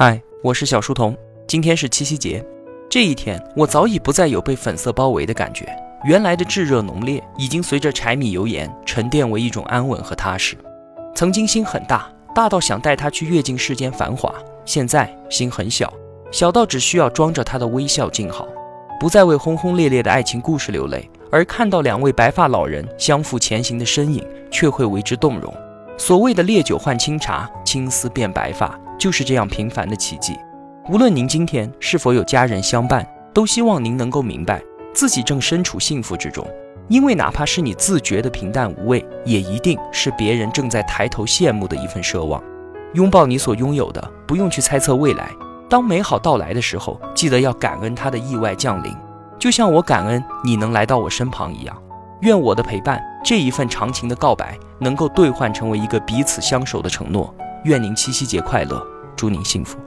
嗨，我是小书童。今天是七夕节，这一天我早已不再有被粉色包围的感觉，原来的炙热浓烈已经随着柴米油盐沉淀为一种安稳和踏实。曾经心很大，大到想带他去阅尽世间繁华；现在心很小，小到只需要装着他的微笑静好，不再为轰轰烈烈的爱情故事流泪，而看到两位白发老人相扶前行的身影，却会为之动容。所谓的烈酒换清茶，青丝变白发。就是这样平凡的奇迹。无论您今天是否有家人相伴，都希望您能够明白，自己正身处幸福之中。因为哪怕是你自觉的平淡无味，也一定是别人正在抬头羡慕的一份奢望。拥抱你所拥有的，不用去猜测未来。当美好到来的时候，记得要感恩它的意外降临，就像我感恩你能来到我身旁一样。愿我的陪伴，这一份长情的告白，能够兑换成为一个彼此相守的承诺。愿您七夕节快乐，祝您幸福。